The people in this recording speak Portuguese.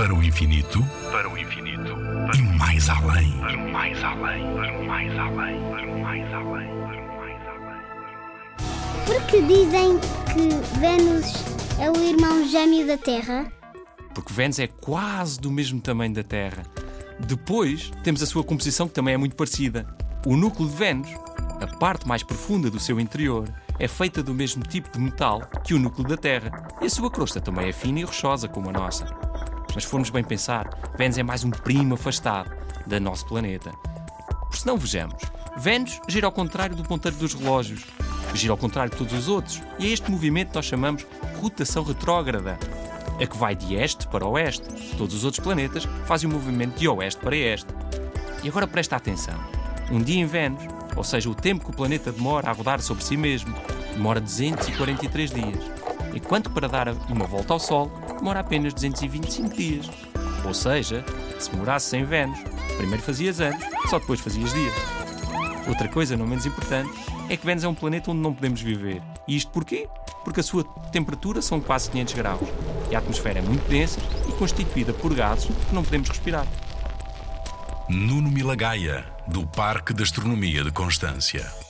Para o infinito, para o infinito, e mais além. para o mais além, para o mais além, para o mais além, para o mais além. Porque dizem que Vênus é o irmão gêmeo da Terra? porque Vênus é quase do mesmo tamanho da Terra. Depois temos a sua composição que também é muito parecida. O núcleo de Vênus, a parte mais profunda do seu interior, é feita do mesmo tipo de metal que o núcleo da Terra. E a sua crosta também é fina e rochosa como a nossa. Mas formos bem pensar, Vênus é mais um primo afastado do nosso planeta. Por se não vejamos, Vênus gira ao contrário do ponteiro dos relógios, gira ao contrário de todos os outros, e é este movimento nós chamamos rotação retrógrada, a que vai de este para oeste. Todos os outros planetas fazem o movimento de oeste para este. E agora presta atenção. Um dia em Vênus, ou seja, o tempo que o planeta demora a rodar sobre si mesmo, demora 243 dias, enquanto para dar uma volta ao Sol demora apenas 225 dias. Ou seja, se morasse sem Vênus, primeiro fazias anos, só depois fazias dias. Outra coisa não menos importante é que Vênus é um planeta onde não podemos viver. E isto porquê? Porque a sua temperatura são quase 500 graus e a atmosfera é muito densa e constituída por gases que não podemos respirar. Nuno Milagaya, do Parque de Astronomia de Constância.